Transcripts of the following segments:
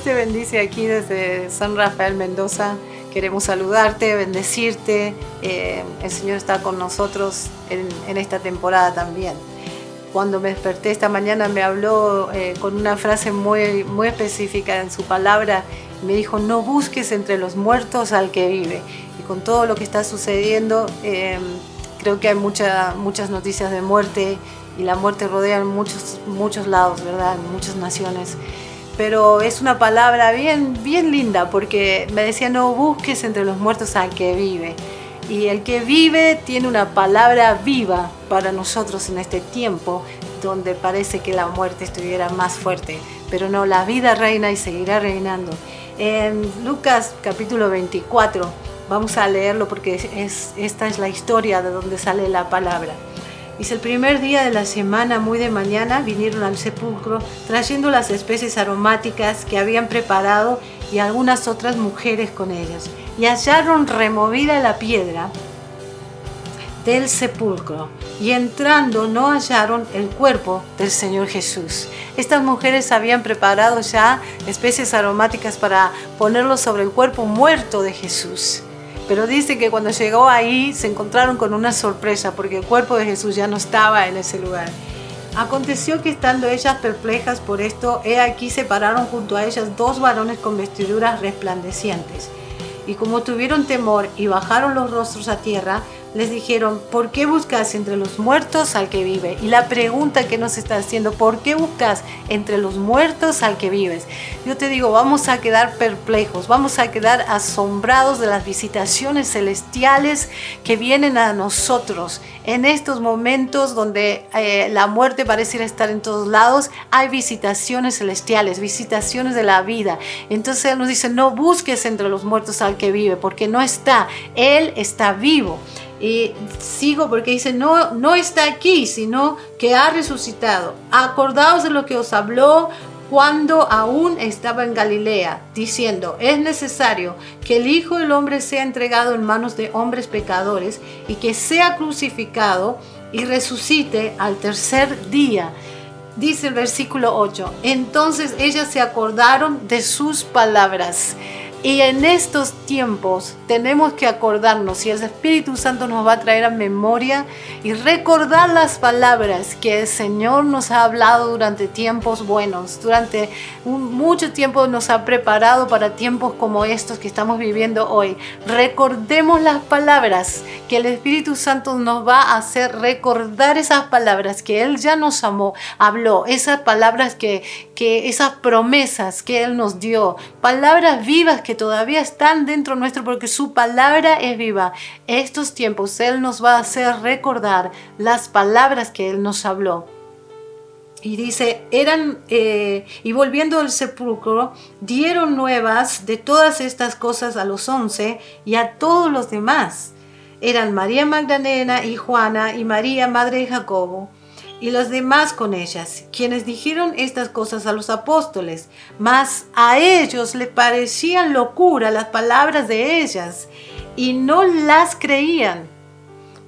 Dios te bendice aquí desde San Rafael Mendoza. Queremos saludarte, bendecirte. Eh, el Señor está con nosotros en, esta temporada también. Cuando me desperté esta mañana me habló eh, con una frase muy, muy específica en su palabra. Me dijo, no busques entre los muertos al que vive. Y con todo lo que está sucediendo, eh, creo que hay mucha, muchas noticias de muerte y la muerte rodea en muchos, muchos lados, ¿verdad? En muchas naciones pero es una palabra bien, bien linda porque me decía no busques entre los muertos al que vive. Y el que vive tiene una palabra viva para nosotros en este tiempo donde parece que la muerte estuviera más fuerte, pero no, la vida reina y seguirá reinando. En Lucas capítulo 24, vamos a leerlo porque es, esta es la historia de donde sale la palabra. Dice, el primer día de la semana, muy de mañana, vinieron al sepulcro trayendo las especies aromáticas que habían preparado y algunas otras mujeres con ellas. Y hallaron removida la piedra del sepulcro y entrando no hallaron el cuerpo del Señor Jesús. Estas mujeres habían preparado ya especies aromáticas para ponerlo sobre el cuerpo muerto de Jesús. Pero dice que cuando llegó ahí se encontraron con una sorpresa porque el cuerpo de Jesús ya no estaba en ese lugar. Aconteció que estando ellas perplejas por esto, he aquí se pararon junto a ellas dos varones con vestiduras resplandecientes. Y como tuvieron temor y bajaron los rostros a tierra, les dijeron, ¿por qué buscas entre los muertos al que vive? Y la pregunta que nos está haciendo, ¿por qué buscas entre los muertos al que vives? Yo te digo, vamos a quedar perplejos, vamos a quedar asombrados de las visitaciones celestiales que vienen a nosotros. En estos momentos donde eh, la muerte pareciera estar en todos lados, hay visitaciones celestiales, visitaciones de la vida. Entonces nos dice, no busques entre los muertos al que vive, porque no está, Él está vivo. Y sigo porque dice, no, no está aquí, sino que ha resucitado. Acordaos de lo que os habló cuando aún estaba en Galilea, diciendo, es necesario que el Hijo del Hombre sea entregado en manos de hombres pecadores y que sea crucificado y resucite al tercer día. Dice el versículo 8, entonces ellas se acordaron de sus palabras. Y en estos tiempos tenemos que acordarnos y el Espíritu Santo nos va a traer a memoria y recordar las palabras que el Señor nos ha hablado durante tiempos buenos, durante mucho tiempo nos ha preparado para tiempos como estos que estamos viviendo hoy. Recordemos las palabras que el Espíritu Santo nos va a hacer recordar esas palabras que Él ya nos amó, habló, esas palabras que, que esas promesas que Él nos dio, palabras vivas que que todavía están dentro nuestro porque su palabra es viva. Estos tiempos Él nos va a hacer recordar las palabras que Él nos habló. Y dice, eran, eh, y volviendo al sepulcro, dieron nuevas de todas estas cosas a los once y a todos los demás. Eran María Magdalena y Juana y María, madre de Jacobo y los demás con ellas, quienes dijeron estas cosas a los apóstoles, mas a ellos le parecían locura las palabras de ellas y no las creían.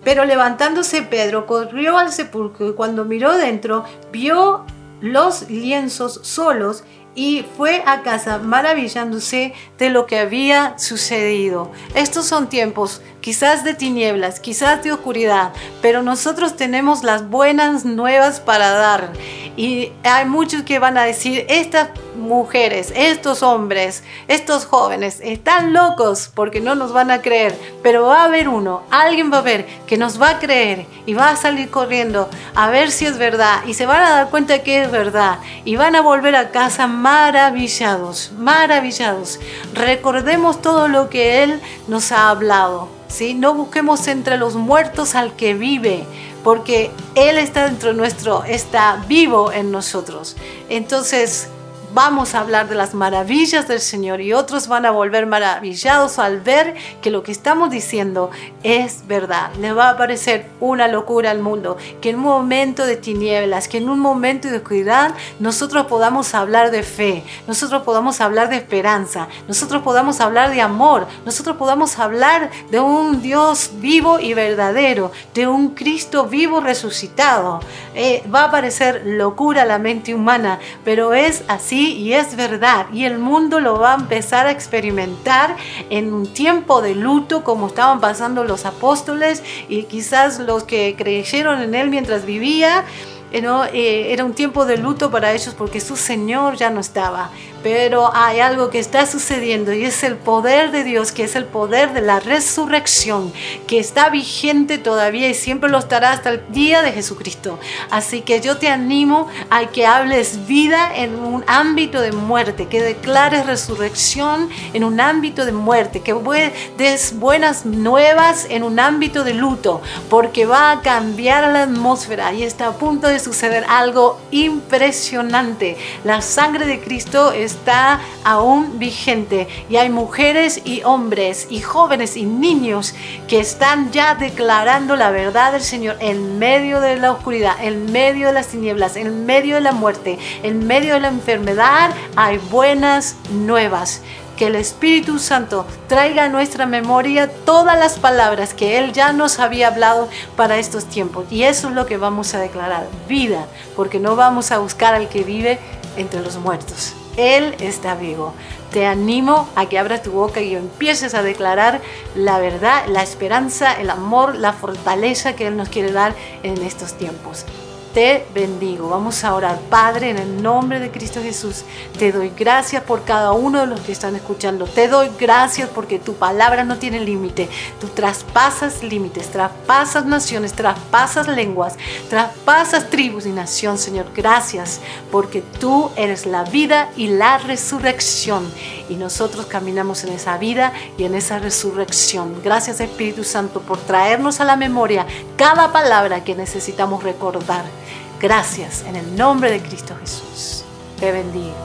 Pero levantándose Pedro corrió al sepulcro y cuando miró dentro vio los lienzos solos y fue a casa maravillándose de lo que había sucedido. Estos son tiempos quizás de tinieblas, quizás de oscuridad, pero nosotros tenemos las buenas nuevas para dar. Y hay muchos que van a decir, estas mujeres, estos hombres, estos jóvenes están locos porque no nos van a creer, pero va a haber uno, alguien va a ver que nos va a creer y va a salir corriendo a ver si es verdad y se van a dar cuenta que es verdad y van a volver a casa maravillados, maravillados. Recordemos todo lo que Él nos ha hablado. ¿sí? No busquemos entre los muertos al que vive, porque Él está dentro nuestro, está vivo en nosotros. Entonces, vamos a hablar de las maravillas del Señor y otros van a volver maravillados al ver que lo que estamos diciendo es verdad. Le va a parecer una locura al mundo que en un momento de tinieblas, que en un momento de oscuridad, nosotros podamos hablar de fe, nosotros podamos hablar de esperanza, nosotros podamos hablar de amor, nosotros podamos hablar de un Dios vivo y verdadero, de un Cristo vivo resucitado. Eh, va a parecer locura a la mente humana, pero es así y es verdad. Y el mundo lo va a empezar a experimentar en un tiempo de luto como estaban pasando los apóstoles y quizás los que creyeron en él mientras vivía. Eh, era un tiempo de luto para ellos porque su Señor ya no estaba. Pero hay algo que está sucediendo y es el poder de Dios, que es el poder de la resurrección, que está vigente todavía y siempre lo estará hasta el día de Jesucristo. Así que yo te animo a que hables vida en un ámbito de muerte, que declares resurrección en un ámbito de muerte, que des buenas nuevas en un ámbito de luto, porque va a cambiar la atmósfera y está a punto de suceder algo impresionante. La sangre de Cristo está aún vigente y hay mujeres y hombres y jóvenes y niños que están ya declarando la verdad del Señor en medio de la oscuridad, en medio de las tinieblas, en medio de la muerte, en medio de la enfermedad. Hay buenas nuevas que el Espíritu Santo traiga a nuestra memoria todas las palabras que Él ya nos había hablado para estos tiempos. Y eso es lo que vamos a declarar, vida, porque no vamos a buscar al que vive entre los muertos. Él está vivo. Te animo a que abras tu boca y empieces a declarar la verdad, la esperanza, el amor, la fortaleza que Él nos quiere dar en estos tiempos te bendigo. Vamos a orar. Padre, en el nombre de Cristo Jesús, te doy gracias por cada uno de los que están escuchando. Te doy gracias porque tu palabra no tiene límite. Tú traspasas límites, traspasas naciones, traspasas lenguas, traspasas tribus y nación, Señor. Gracias porque tú eres la vida y la resurrección. Y nosotros caminamos en esa vida y en esa resurrección. Gracias Espíritu Santo por traernos a la memoria cada palabra que necesitamos recordar. Gracias en el nombre de Cristo Jesús. Te bendigo.